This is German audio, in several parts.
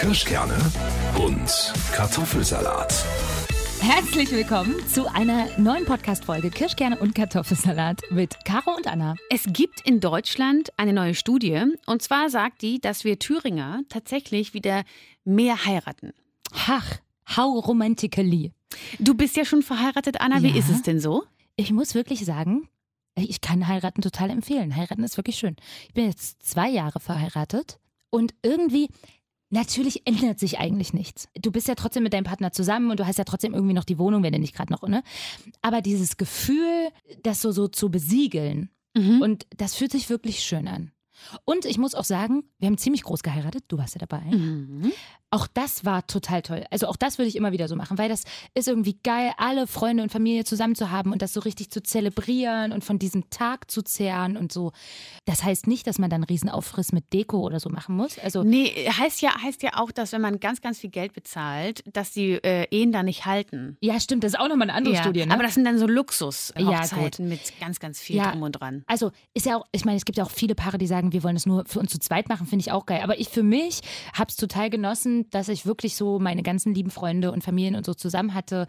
Kirschkerne und Kartoffelsalat. Herzlich willkommen zu einer neuen Podcast-Folge Kirschkerne und Kartoffelsalat mit Caro und Anna. Es gibt in Deutschland eine neue Studie und zwar sagt die, dass wir Thüringer tatsächlich wieder mehr heiraten. Ach, how romantically. Du bist ja schon verheiratet, Anna. Wie Ja. ist es denn so? Ich muss wirklich sagen, ich kann heiraten total empfehlen. Heiraten ist wirklich schön. Ich bin jetzt zwei Jahre verheiratet und irgendwie. Natürlich ändert sich eigentlich nichts. Du bist ja trotzdem mit deinem Partner zusammen und du hast ja trotzdem irgendwie noch die Wohnung, wenn du nicht gerade noch, ne? Aber dieses Gefühl, das so, so zu besiegeln, Mhm. Und das fühlt sich wirklich schön an. Und ich muss auch sagen, wir haben ziemlich groß geheiratet. Du warst ja dabei. Mhm. Auch das war total toll. Also auch das würde ich immer wieder so machen, weil das ist irgendwie geil, alle Freunde und Familie zusammen zu haben und das so richtig zu zelebrieren und von diesem Tag zu zehren und so. Das heißt nicht, dass man dann einen Riesenaufriss mit Deko oder so machen muss. Also Nee, heißt ja, heißt ja auch, dass wenn man ganz, ganz viel Geld bezahlt, dass die äh, Ehen da nicht halten. ja, stimmt, das ist auch nochmal eine andere Ja, Studie. Ne? Aber das sind dann so Ja, Luxus-Hochzeiten mit ganz, ganz viel Ja. drum und dran. Also ist ja auch, ich meine, es gibt ja auch viele Paare, die sagen, wir wollen es nur für uns zu zweit machen, finde ich auch geil. Aber ich für mich habe es total genossen, dass ich wirklich so meine ganzen lieben Freunde und Familien und so zusammen hatte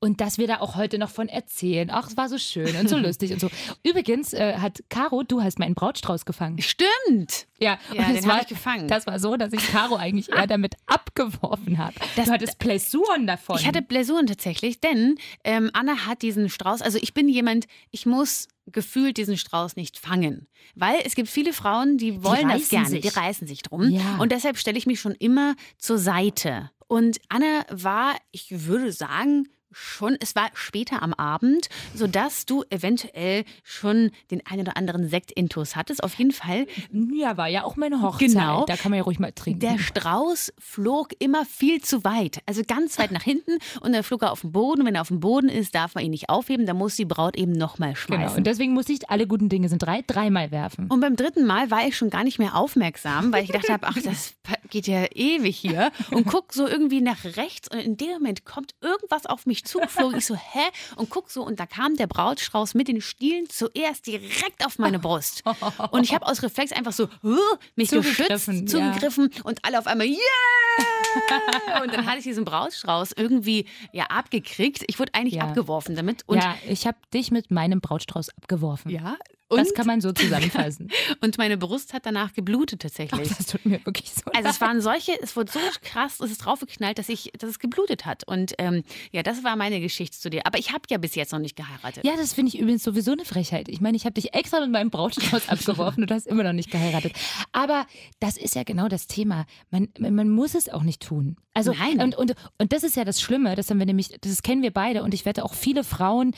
und dass wir da auch heute noch von erzählen. Ach, es war so schön und so lustig und so. Übrigens äh, hat Caro, du hast meinen Brautstrauß gefangen. Stimmt. Ja, Ja, und es war, ich gefangen. Das war so, dass ich Caro eigentlich eher damit abgeworfen habe. Das- Du hattest Blessuren davon. Ich hatte Blessuren tatsächlich, denn ähm, Anna hat diesen Strauß, also ich bin jemand, ich muss gefühlt diesen Strauß nicht fangen. Weil es gibt viele Frauen, die wollen das reißen gerne, sich. die reißen sich drum. Ja. Und deshalb stelle ich mich schon immer zur Seite. Und Anna war, ich würde sagen, schon, es war später am Abend, sodass du eventuell schon den einen oder anderen Sekt-Intus hattest. Auf jeden Fall ja, war ja auch meine Hochzeit. Genau. Da kann man ja ruhig mal trinken. Der Strauß flog immer viel zu weit, also ganz weit nach hinten und dann flog er auf den Boden. Wenn er auf dem Boden ist, darf man ihn nicht aufheben, dann muss die Braut eben nochmal genau. schmeißen. Und deswegen musste ich alle guten Dinge sind drei, dreimal werfen. Und beim dritten Mal war ich schon gar nicht mehr aufmerksam, weil ich gedacht habe, ach, das geht ja ewig hier. Und guck so irgendwie nach rechts und in dem Moment kommt irgendwas auf mich zugeflogen. Ich so, hä? Und guck so und da kam der Brautstrauß mit den Stielen zuerst direkt auf meine Brust. Und ich habe aus Reflex einfach so huh, mich Zugegriffen, geschützt, ja. zugegriffen und alle auf einmal, yeah! Und dann hatte ich diesen Brautstrauß irgendwie ja abgekriegt. Ich wurde eigentlich Ja. abgeworfen damit. Und ja, ich habe dich mit meinem Brautstrauß abgeworfen. ja. Das Und, kann man so zusammenfassen. und meine Brust hat danach geblutet tatsächlich. das tut mir wirklich so Also es leid. waren solche, es wurde so krass, es ist draufgeknallt, dass ich, dass es geblutet hat. Und ähm, ja, das war meine Geschichte zu dir. Aber ich habe ja bis jetzt noch nicht geheiratet. Ja, das finde ich übrigens sowieso eine Frechheit. Ich meine, ich habe dich extra mit meinem Brautstrauß abgeworfen und du hast immer noch nicht geheiratet. Aber das ist ja genau das Thema. Man, man muss es auch nicht tun. Also, Nein. Und, und, und das ist ja das Schlimme, das haben wir nämlich, das kennen wir beide und ich wette auch viele Frauen,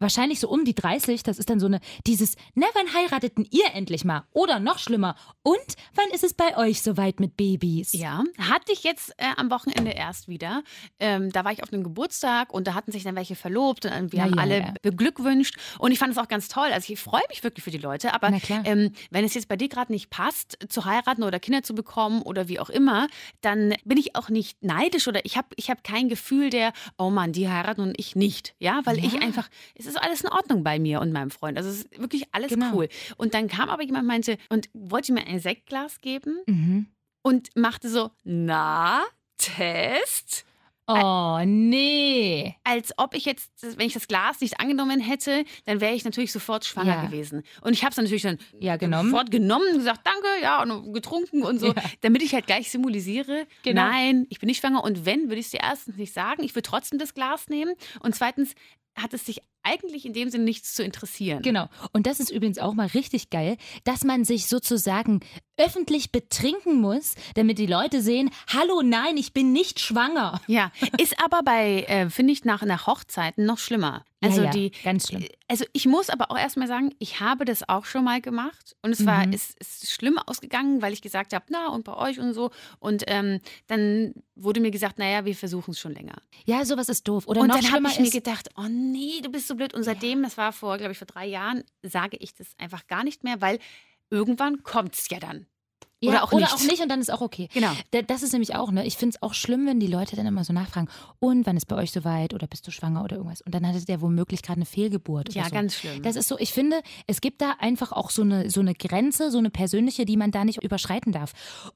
wahrscheinlich so um die 30, das ist dann so eine, dieses, na, wann heirateten ihr endlich mal? Oder noch schlimmer, und wann ist es bei euch soweit mit Babys? Ja, hatte ich jetzt äh, am Wochenende erst wieder. Ähm, da war ich auf einem Geburtstag und da hatten sich dann welche verlobt und wir Ja, haben ja, alle ja. beglückwünscht und ich fand es auch ganz toll. Also ich freue mich wirklich für die Leute, aber ähm, wenn es jetzt bei dir gerade nicht passt, zu heiraten oder Kinder zu bekommen oder wie auch immer, dann bin ich auch nicht neidisch oder ich habe ich hab kein Gefühl der, oh Mann, die heiraten und ich nicht. Ja, weil ich einfach, es ist alles in Ordnung bei mir und meinem Freund. Also es ist wirklich alles Genau. cool. Und dann kam aber jemand und meinte und wollte mir ein Sektglas geben Mhm. und machte so, na, Test? Oh, nee. Als ob ich jetzt, wenn ich das Glas nicht angenommen hätte, dann wäre ich natürlich sofort schwanger Ja. gewesen. Und ich habe es natürlich dann Ja, genommen. sofort genommen und gesagt, danke, ja, und getrunken und so, Ja. damit ich halt gleich symbolisiere, Genau. nein, ich bin nicht schwanger. Und wenn, würde ich es dir erstens nicht sagen. Ich würde trotzdem das Glas nehmen. Und zweitens hat es sich eigentlich in dem Sinne nichts zu interessieren. Genau. Und das ist übrigens auch mal richtig geil, dass man sich sozusagen öffentlich betrinken muss, damit die Leute sehen, hallo, nein, ich bin nicht schwanger. Ja, ist aber bei, äh, finde ich, nach, nach Hochzeiten noch schlimmer. Also ja, ja, die, ganz schlimm. Also ich muss aber auch erstmal sagen, ich habe das auch schon mal gemacht und es war Mhm. es ist schlimm ausgegangen, weil ich gesagt habe, na und bei euch und so und ähm, dann wurde mir gesagt, naja, wir versuchen es schon länger. Ja, sowas ist doof. Oder und noch dann habe ich mir gedacht, oh nee, du bist so blöd und seitdem, das war vor, glaube ich, vor drei Jahren, sage ich das einfach gar nicht mehr, weil irgendwann kommt es ja dann. Ja, oder auch oder nicht. auch nicht und dann ist auch okay. Genau. Da- Das ist nämlich auch, ne? Ich finde es auch schlimm, wenn die Leute dann immer so nachfragen, und wann ist bei euch soweit oder bist du schwanger oder irgendwas? Und dann hattet der womöglich gerade eine Fehlgeburt. Ja, so. ganz schlimm. Das ist so, ich finde, es gibt da einfach auch so eine, so eine Grenze, so eine persönliche, die man da nicht überschreiten darf.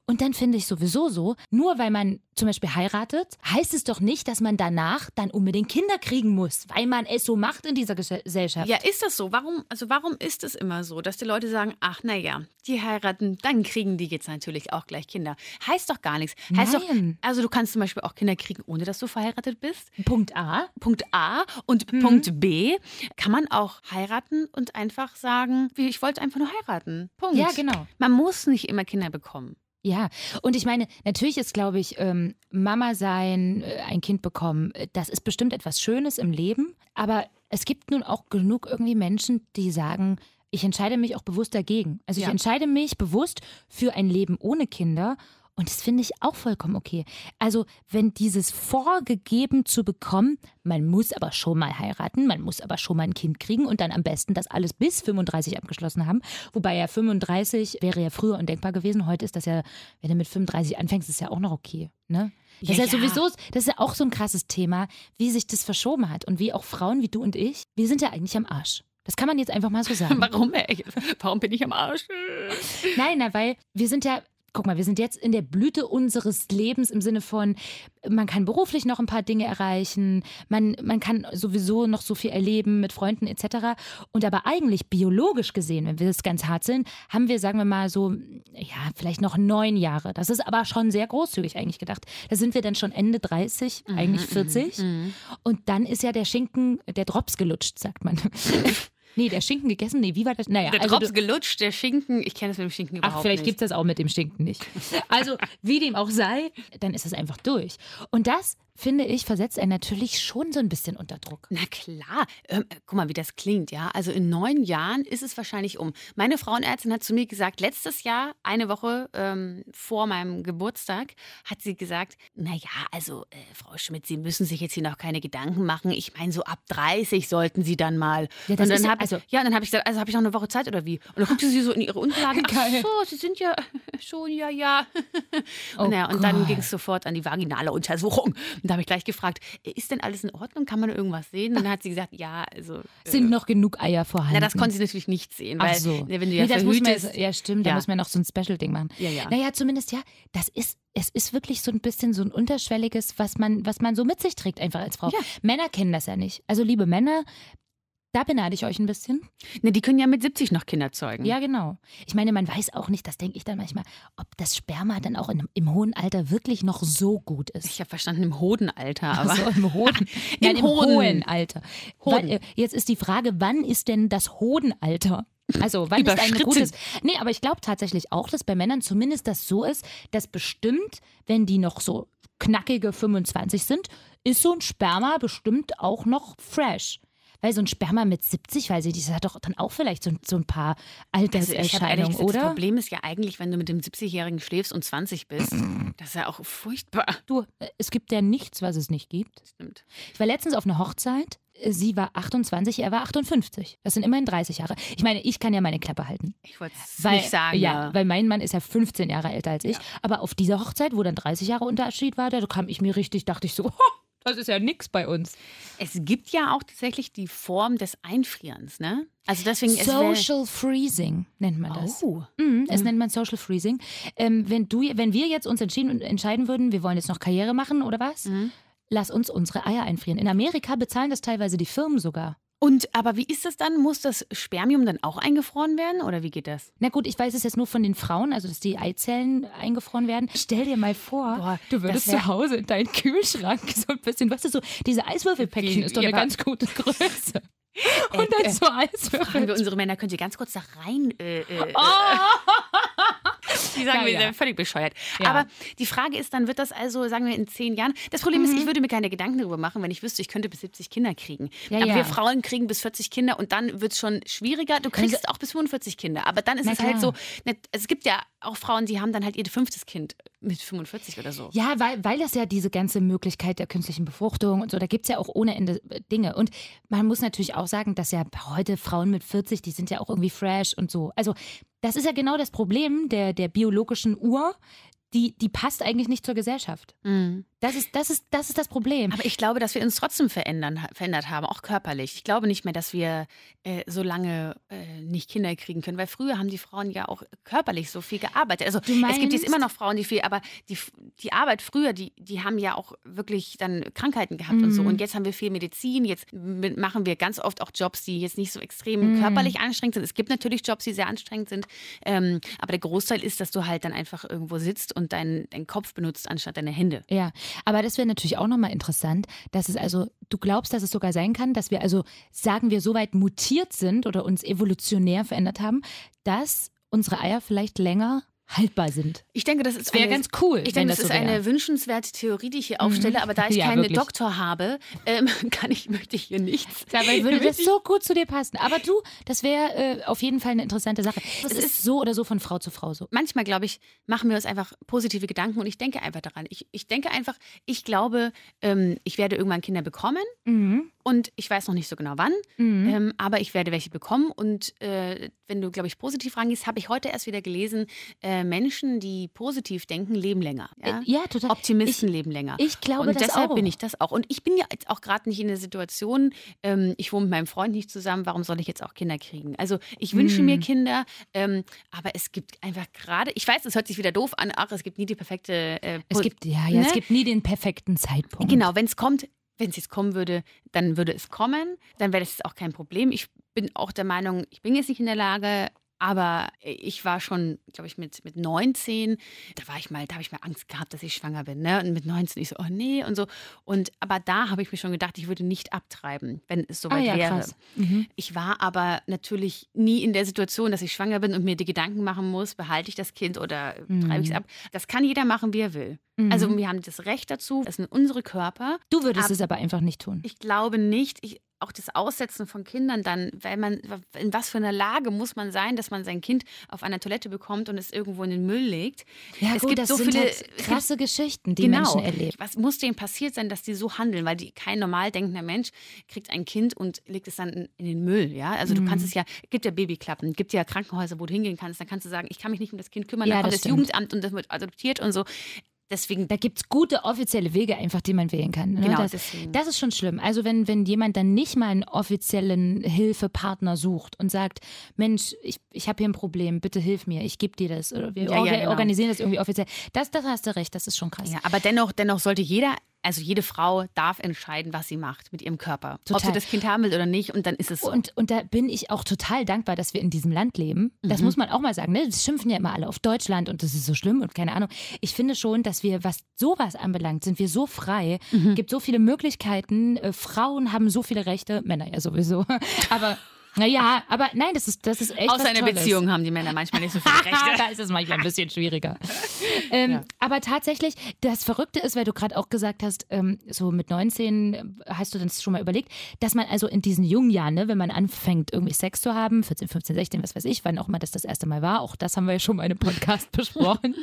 Und dann finde ich sowieso so, nur weil man zum Beispiel heiratet, heißt es doch nicht, dass man danach dann unbedingt Kinder kriegen muss, weil man es so macht in dieser Ges- Gesellschaft. Ja, ist das so? Warum, also warum ist es immer so, dass die Leute sagen, ach naja, die heiraten, dann kriegen die jetzt natürlich auch gleich Kinder. Heißt doch gar nichts. Heißt Nein. Doch, also du kannst zum Beispiel auch Kinder kriegen, ohne dass du verheiratet bist. Punkt A. Punkt A und Mhm. Punkt B kann man auch heiraten und einfach sagen, wie, ich wollte einfach nur heiraten. Punkt. Ja, genau. Man muss nicht immer Kinder bekommen. Ja, und ich meine, natürlich ist, glaube ich, ähm, Mama sein, äh, ein Kind bekommen, äh, das ist bestimmt etwas Schönes im Leben. Aber es gibt nun auch genug irgendwie Menschen, die sagen, ich entscheide mich auch bewusst dagegen. Also ich Ja. entscheide mich bewusst für ein Leben ohne Kinder. Und das finde ich auch vollkommen okay. Also, wenn dieses vorgegeben zu bekommen, man muss aber schon mal heiraten, man muss aber schon mal ein Kind kriegen und dann am besten das alles bis 35 abgeschlossen haben. Wobei ja 35 wäre ja früher undenkbar gewesen. Heute ist das ja, wenn du mit 35 anfängst, ist ja auch noch okay. Ne? Das Ja, ist ja ja. sowieso, das ist ja auch so ein krasses Thema, wie sich das verschoben hat. Und wie auch Frauen wie du und ich, wir sind ja eigentlich am Arsch. Das kann man jetzt einfach mal so sagen. Warum? ey? Warum bin ich am Arsch? Nein, na, weil wir sind ja, guck mal, wir sind jetzt in der Blüte unseres Lebens im Sinne von, man kann beruflich noch ein paar Dinge erreichen, man, man kann sowieso noch so viel erleben mit Freunden etc. Und aber eigentlich biologisch gesehen, wenn wir das ganz hart sind, haben wir, sagen wir mal so, ja, vielleicht noch neun Jahre. Das ist aber schon sehr großzügig eigentlich gedacht. Da sind wir dann schon Ende 30, Mhm, eigentlich 40. Und dann ist ja der Schinken, der Drops gelutscht, sagt man. nee, der Schinken gegessen? Nee, wie war das? Naja, Der also Drops gelutscht, der Schinken. Ich kenne das mit dem Schinken überhaupt Ach, vielleicht nicht. gibt es das auch mit dem Stinken nicht. Also, wie dem auch sei, dann ist es einfach durch. Und das, finde ich, versetzt einen natürlich schon so ein bisschen unter Druck. Na klar. Ähm, äh, guck mal, wie das klingt, ja. Also in neun Jahren ist es wahrscheinlich um. Meine Frauenärztin hat zu mir gesagt, letztes Jahr, eine Woche ähm, vor meinem Geburtstag, hat sie gesagt, naja, also äh, Frau Schmidt, Sie müssen sich jetzt hier noch keine Gedanken machen. Ich meine, so ab 30 sollten Sie dann mal. Ja, das und dann habe also- ja, dann habe ich gesagt, also habe ich noch eine Woche Zeit oder wie? Und dann guckte sie so in ihre Unterlagen. Ach so, Sie sind ja schon, ja, ja. Oh und, ja, und dann ging es sofort an die vaginale Untersuchung. Und da habe ich gleich gefragt, ist denn alles in Ordnung? Kann man irgendwas sehen? Und dann hat sie gesagt, ja, also. äh, Sind noch genug Eier vorhanden? na, das konnte sie natürlich nicht sehen, Ach weil so. ne, wenn du ja nee, das muss man verhütest. ja, stimmt, da Ja. muss man noch so ein Special-Ding machen. Ja, ja. Naja, zumindest ja, das ist, es ist wirklich so ein bisschen so ein unterschwelliges, was man, was man so mit sich trägt, einfach als Frau. Ja. Männer kennen das ja nicht. Also, liebe Männer, da beneide ich euch ein bisschen. ne, die können ja mit 70 noch Kinder zeugen. Ja, genau. Ich meine, man weiß auch nicht, das denke ich dann manchmal, ob das Sperma dann auch in, im hohen Alter wirklich noch so gut ist. Ich habe verstanden im Hodenalter, aber Also im hohen, Nein, im Hoden. hohen Alter. Hoden. Äh, jetzt ist die Frage, wann ist denn das Hodenalter? Also, wann ist ein gutes. Nee, aber ich glaube tatsächlich auch, dass bei Männern zumindest das so ist, dass bestimmt, wenn die noch so knackige 25 sind, ist so ein Sperma bestimmt auch noch fresh. Weil so ein Sperma mit 70, weiß ich nicht, das hat doch dann auch vielleicht so, so ein paar also Alterserscheinungen, das oder? Problem ist ja eigentlich, wenn du mit dem 70-Jährigen schläfst und 20 bist, das ist ja auch furchtbar. Du, äh, es gibt ja nichts, was es nicht gibt. Stimmt. Ich war letztens auf einer Hochzeit. Sie war 28, er war 58. Das sind immerhin 30 Jahre. Ich meine, ich kann ja meine Klappe halten. Ich wollte es Weil, nicht sagen. ja, weil mein Mann ist ja 15 Jahre älter als ich. Aber auf dieser Hochzeit, wo dann 30 Jahre Unterschied war, da kam ich mir richtig, dachte ich so, das ist ja nix bei uns. Es gibt ja auch tatsächlich die Form des Einfrierens, ne? Also deswegen Social Freezing nennt man das. Oh. Mhm, es nennt man Social Freezing. Ähm, wenn, du, wenn wir jetzt uns entschieden, entscheiden würden, wir wollen jetzt noch Karriere machen oder was, Mhm. lass uns unsere Eier einfrieren. In Amerika bezahlen das teilweise die Firmen sogar. Und aber wie ist das dann? Muss das Spermium dann auch eingefroren werden oder wie geht das? Na gut, ich weiß es jetzt nur von den Frauen, also dass die Eizellen eingefroren werden. Stell dir mal vor, Boah, du würdest zu Hause in deinen Kühlschrank so ein bisschen, was ist so, diese Eiswürfelpäckchen ist doch eine ganz gute Größe. Und Äh, dann äh, so Eiswürfel. Fragen wir unsere Männer, könnt ihr ganz kurz da rein? Äh, äh, Die sagen, Ja, wir ja. sind völlig bescheuert. Ja. Aber die Frage ist, dann wird das also, sagen wir, in zehn Jahren. Das Problem ist, ich würde mir keine Gedanken darüber machen, wenn ich wüsste, ich könnte bis 70 Kinder kriegen. Aber wir Frauen kriegen bis 40 Kinder und dann wird es schon schwieriger. Du kriegst auch bis 45 Kinder. Aber dann ist es halt so, ne, es gibt ja auch Frauen, die haben dann halt ihr fünftes Kind mit 45 oder so. Ja, weil, weil das ja diese ganze Möglichkeit der künstlichen Befruchtung und so, da gibt es ja auch ohne Ende äh, Dinge. Und man muss natürlich auch sagen, dass ja heute Frauen mit 40, die sind ja auch irgendwie fresh und so. Also das ist ja genau das Problem der, der biologischen Uhr. Die, die passt eigentlich nicht zur Gesellschaft. Mhm. Das ist, das, ist, das ist das Problem. Aber ich glaube, dass wir uns trotzdem verändern, verändert haben, auch körperlich. Ich glaube nicht mehr, dass wir äh, so lange äh, nicht Kinder kriegen können, weil früher haben die Frauen ja auch körperlich so viel gearbeitet. Also es gibt jetzt immer noch Frauen, die viel, aber die, die Arbeit früher, die, die haben ja auch wirklich dann Krankheiten gehabt und so. Mhm. Und jetzt haben wir viel Medizin, jetzt machen wir ganz oft auch Jobs, die jetzt nicht so extrem Mhm. körperlich anstrengend sind. Es gibt natürlich Jobs, die sehr anstrengend sind, ähm, aber der Großteil ist, dass du halt dann einfach irgendwo sitzt und deinen deinen Kopf benutzt anstatt deine Hände. Ja, aber das wäre natürlich auch nochmal interessant, dass es also, du glaubst, dass es sogar sein kann, dass wir also, sagen wir, so weit mutiert sind oder uns evolutionär verändert haben, dass unsere Eier vielleicht länger haltbar sind. Ich denke, das ist Das wäre ganz cool. Ich denke, das, ist so wäre. eine wünschenswerte Theorie, die ich hier aufstelle, aber da ich Ja, keinen wirklich. Doktor habe, ähm, kann ich, möchte ich hier nichts. Dabei würde das so gut zu dir passen. Aber du, das wäre äh, auf jeden Fall eine interessante Sache. Das Es ist so oder so von Frau zu Frau so. Manchmal, glaube ich, machen wir uns einfach positive Gedanken und ich denke einfach daran. Ich, ich denke einfach, ich glaube, ähm, ich werde irgendwann Kinder bekommen Mhm. Und ich weiß noch nicht so genau wann, Mhm. ähm, aber ich werde welche bekommen. Und äh, wenn du, glaube ich, positiv rangehst, habe ich heute erst wieder gelesen, äh, Menschen, die positiv denken, leben länger. Ja? Äh, ja, total. Optimisten leben länger. Ich glaube und das deshalb auch. bin ich das auch. Und ich bin ja jetzt auch gerade nicht in der Situation, ähm, ich wohne mit meinem Freund nicht zusammen, warum soll ich jetzt auch Kinder kriegen? Also ich wünsche Hm. mir Kinder, ähm, aber es gibt einfach gerade, ich weiß, es hört sich wieder doof an, ach, es gibt nie die perfekte äh, Es gibt, ja, ja, es ne? gibt nie den perfekten Zeitpunkt. Genau, wenn es kommt, wenn es jetzt kommen würde, dann würde es kommen, dann wäre das auch kein Problem. Ich bin auch der Meinung, ich bin jetzt nicht in der Lage, aber ich war schon, glaube ich, mit, mit 19, da war ich mal, da habe ich mal Angst gehabt, dass ich schwanger bin. Ne? Und mit 19 ich so, oh nee und so. Und aber da habe ich mir schon gedacht, ich würde nicht abtreiben, wenn es Ah soweit ja, wäre. Mhm. Ich war aber natürlich nie in der Situation, dass ich schwanger bin und mir die Gedanken machen muss, behalte ich das Kind oder treibe ich es Mhm. ab. Das kann jeder machen, wie er will. Mhm. Also wir haben das Recht dazu, das sind unsere Körper. Du würdest Ab- es aber einfach nicht tun. Ich glaube nicht. Ich, auch das Aussetzen von Kindern dann, weil man, in was für einer Lage muss man sein, dass man sein Kind auf einer Toilette bekommt und es irgendwo in den Müll legt. Ja, es gut, gibt so viele halt es krasse Geschichten, die genau. Menschen erleben. Was muss denen passiert sein, dass die so handeln? Weil die, kein normal denkender Mensch kriegt ein Kind und legt es dann in, den Müll. Ja? Also du Mhm. kannst es ja, gibt ja Babyklappen, gibt ja Krankenhäuser, wo du hingehen kannst. Dann kannst du sagen, ich kann mich nicht um das Kind kümmern, Ja, dann kommt das das. Jugendamt und das wird adoptiert und so. Deswegen, Da gibt es gute offizielle Wege einfach, die man wählen kann. Ne? Genau, das, deswegen. das ist schon schlimm. Also wenn, wenn jemand dann nicht mal einen offiziellen Hilfepartner sucht und sagt, Mensch, ich, ich habe hier ein Problem, bitte hilf mir, ich gebe dir das. Oder wir Ja, ja, genau. organisieren das irgendwie offiziell. Das, das hast du recht, das ist schon krass. ja, aber dennoch, dennoch sollte jeder, also jede Frau darf entscheiden, was sie macht mit ihrem Körper. Ob Total. sie das Kind haben will oder nicht und dann ist es so. Und, und da bin ich auch total dankbar, dass wir in diesem Land leben. Das Mhm. muss man auch mal sagen. Ne? Das schimpfen ja immer alle auf Deutschland und das ist so schlimm und keine Ahnung. Ich finde schon, dass wir, was sowas anbelangt, sind wir so frei. Mhm. Es gibt so viele Möglichkeiten. Äh, Frauen haben so viele Rechte. Männer ja sowieso. Aber naja, aber nein, das ist, das ist echt der Tolles. Beziehung haben die Männer manchmal nicht so viele Rechte. da ist es manchmal ein bisschen schwieriger. ähm, Ja. Aber tatsächlich, das Verrückte ist, weil du gerade auch gesagt hast, ähm, so mit 19 hast du das schon mal überlegt, dass man also in diesen jungen Jahren, ne, wenn man anfängt, irgendwie Sex zu haben, 14, 15, 16, was weiß ich, wann auch immer das das erste Mal war, auch das haben wir ja schon mal in einem Podcast besprochen.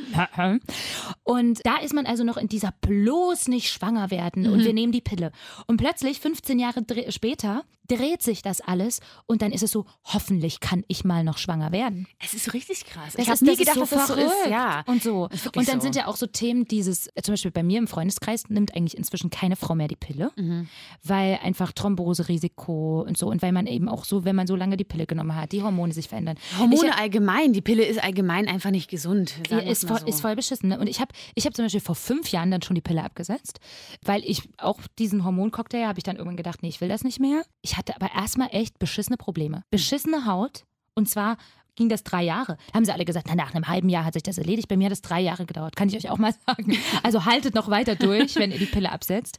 und da ist man also noch in dieser bloß nicht schwanger werden und wir nehmen die Pille. Und plötzlich, 15 Jahre später, dreht sich das alles und dann ist es so, hoffentlich kann ich mal noch schwanger werden. Es ist richtig krass. Das ich habe ist, nie gedacht, ist dass das so ist. verrückt. Ja. Und so. Ist Und dann so. sind ja auch so Themen, dieses, zum Beispiel bei mir im Freundeskreis nimmt eigentlich inzwischen keine Frau mehr die Pille, Mhm. weil einfach Thromboserisiko und so und weil man eben auch so, wenn man so lange die Pille genommen hat, die Hormone sich verändern. Hormone Ich- allgemein, die Pille ist allgemein einfach nicht gesund. Ist, voll, so. ist voll beschissen. Ne? Und ich habe ich hab zum Beispiel vor fünf Jahren dann schon die Pille abgesetzt, weil ich auch diesen Hormoncocktail habe ich dann irgendwann gedacht, nee, ich will das nicht mehr. Ich hatte aber erstmal echt beschissene Probleme. Beschissene Haut und zwar ging das drei Jahre. Haben sie alle gesagt, na, nach einem halben Jahr hat sich das erledigt. Bei mir hat es drei Jahre gedauert, kann ich euch auch mal sagen. Also haltet noch weiter durch, wenn ihr die Pille absetzt.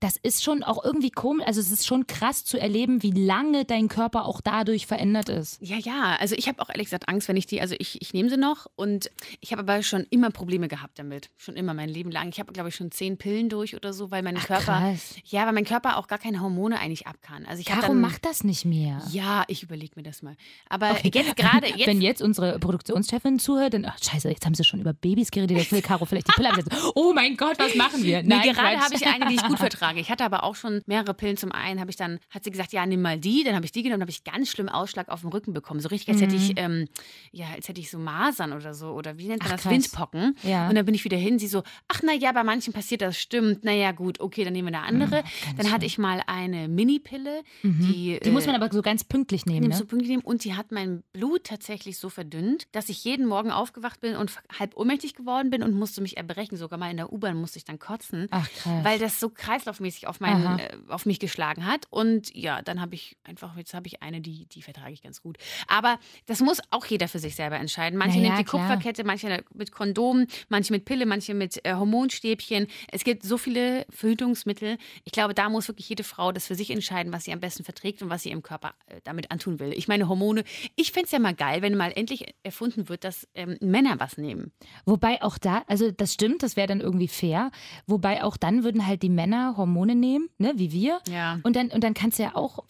Das ist schon auch irgendwie komisch, also es ist schon krass zu erleben, wie lange dein Körper auch dadurch verändert ist. Ja, ja, also ich habe auch ehrlich gesagt Angst, wenn ich die, also ich, ich nehme sie noch und ich habe aber schon immer Probleme gehabt damit. Schon immer mein Leben lang. Ich habe, glaube ich, schon zehn Pillen durch oder so, weil mein Ach, Körper, krass. ja, weil mein Körper auch gar keine Hormone eigentlich ab kann. Also ich Warum dann, macht das nicht mehr? Ja, ich überlege mir das mal. Aber jetzt gerade, jetzt- wenn jetzt unsere Produktionschefin zuhört, dann, ach scheiße, jetzt haben sie schon über Babys geredet, jetzt will Caro vielleicht die Pille absetzen. Oh mein Gott, was machen wir? Nee, gerade habe ich eine, die ich gut vertrage. Ich hatte aber auch schon mehrere Pillen. Zum einen habe ich dann, hat sie gesagt, ja, nimm mal die. Dann habe ich die genommen, habe ich ganz schlimm Ausschlag auf dem Rücken bekommen. So richtig, als hätte ich, ähm, ja, als hätte ich so Masern oder so. Oder wie nennt man Mhm. Ach, das? krass. Windpocken. Ja. Und dann bin ich wieder hin. Sie so, ach na ja, bei manchen passiert das, stimmt. Naja, gut, okay, dann nehmen wir eine andere. dann hatte ich mal eine Mini-Pille. Die, Mhm. Die muss äh, man aber so ganz pünktlich nehmen, ne? du pünktlich nehmen und die hat mein Blut tatsächlich so verdünnt, dass ich jeden Morgen aufgewacht bin und halb ohnmächtig geworden bin und musste mich erbrechen. Sogar mal in der U-Bahn musste ich dann kotzen, Ach, weil das so kreislaufmäßig auf, meinen, äh, auf mich geschlagen hat. Und ja, dann habe ich einfach, jetzt habe ich eine, die, die vertrage ich ganz gut. Aber das muss auch jeder für sich selber entscheiden. Manche Na ja, nehmen die klar. Kupferkette, manche mit Kondom, manche mit Pille, manche mit äh, Hormonstäbchen. Es gibt so viele Verhütungsmittel. Ich glaube, da muss wirklich jede Frau das für sich entscheiden, was sie am besten verträgt und was sie ihrem Körper äh, damit antun will. Ich meine, Hormone, ich fände es ja mal geil, wenn mal endlich erfunden wird, dass ähm, Männer was nehmen. Wobei auch da, also das stimmt, das wäre dann irgendwie fair. Wobei auch dann würden halt die Männer Hormone nehmen, ne, wie wir. Ja. Und dann, und dann kannst du ja auch,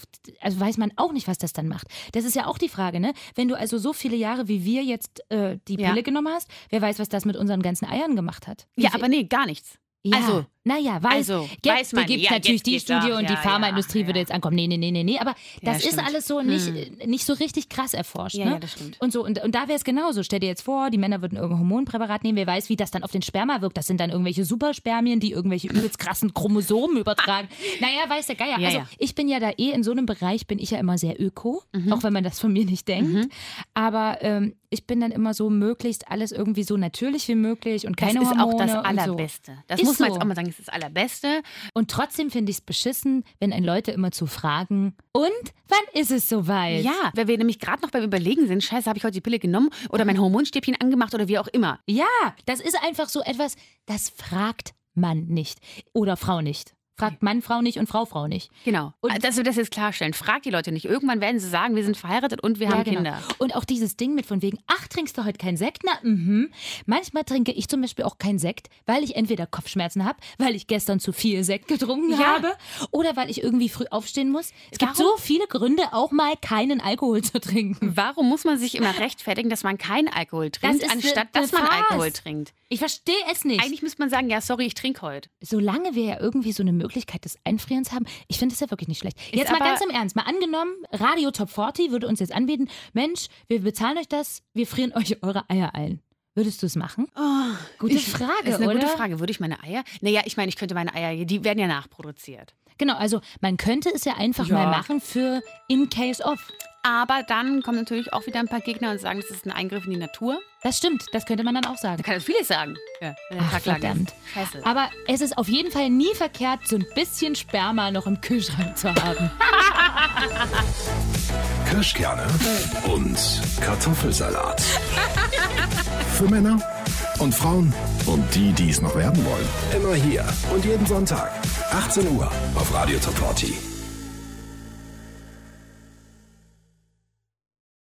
also weiß man auch nicht, was das dann macht. Das ist ja auch die Frage, ne? Wenn du also so viele Jahre wie wir jetzt äh, die Ja. Pille genommen hast, wer weiß, was das mit unseren ganzen Eiern gemacht hat. Wie Ja, aber nee, gar nichts. ja. also- naja, weiß, also, jetzt, weiß man, gibt ja, natürlich die Studie und die ja, Pharmaindustrie ja, würde jetzt ankommen. Nee, nee, nee, nee, nee. Aber das ist alles so nicht, nicht so richtig krass erforscht. Ja, ne? das stimmt. Und so, und, und da wäre es genauso. Stell dir jetzt vor, die Männer würden irgendein Hormonpräparat nehmen, wer weiß, wie das dann auf den Sperma wirkt. Das sind dann irgendwelche Superspermien, die irgendwelche übelst krassen Chromosomen übertragen. Naja, weiß der Geier. Also ich bin ja da eh in so einem Bereich, bin ich ja immer sehr öko, Mhm. auch wenn man das von mir nicht denkt. Aber ähm, ich bin dann immer so möglichst alles irgendwie so natürlich wie möglich und keine das ist Hormone auch das und so. Allerbeste. Das Ist muss man so. jetzt auch mal sagen, das ist das Allerbeste. Und trotzdem finde ich es beschissen, wenn ein Leute immer zu fragen, und wann ist es soweit? Ja, weil wir nämlich gerade noch beim Überlegen sind, scheiße, habe ich heute die Pille genommen oder mein Hormonstäbchen angemacht oder wie auch immer. Ja, das ist einfach so etwas, das fragt man nicht. Oder Frau nicht. Fragt Mann, Frau nicht und Frau, Frau nicht. Genau. Und- Dass wir das jetzt klarstellen. Frag die Leute nicht. Irgendwann werden sie sagen, wir sind verheiratet und wir Ja, haben genau. Kinder. Und auch dieses Ding mit von wegen, ach, trinkst du heute keinen Sekt? Na, mhm. Manchmal trinke ich zum Beispiel auch keinen Sekt, weil ich entweder Kopfschmerzen habe, weil ich gestern zu viel Sekt getrunken Ja. habe oder weil ich irgendwie früh aufstehen muss. Es gibt Warum- so viele Gründe, auch mal keinen Alkohol zu trinken. Warum muss man sich immer rechtfertigen, dass man keinen Alkohol trinkt, ist anstatt ne- dass ne man Farce. Alkohol trinkt? Ich verstehe es nicht. Eigentlich müsste man sagen, ja, sorry, ich trinke heute. solange wir ja irgendwie so eine Möglichkeit des Einfrierens haben, ich finde das ja wirklich nicht schlecht. Jetzt mal ganz im Ernst, mal angenommen, Radio Top 40 würde uns jetzt anbieten, Mensch, wir bezahlen euch das, wir frieren euch eure Eier ein. Würdest du es machen? Gute ich, Frage, ist eine oder? gute Frage. Würde ich meine Eier? Naja, ich meine, ich könnte meine Eier, die werden ja nachproduziert. Genau, also man könnte es ja einfach Ja. mal machen für in case of. Aber dann kommen natürlich auch wieder ein paar Gegner und sagen, das ist ein Eingriff in die Natur. Das stimmt, das könnte man dann auch sagen. Da kann das vieles sagen. Ja, Ach, verdammt. Scheiße. Aber es ist auf jeden Fall nie verkehrt, so ein bisschen Sperma noch im Kühlschrank zu haben. Kirschkerne und Kartoffelsalat. Für Männer und Frauen und die, die es noch werden wollen. Immer hier und jeden Sonntag. 18 Uhr auf Radio Top 40.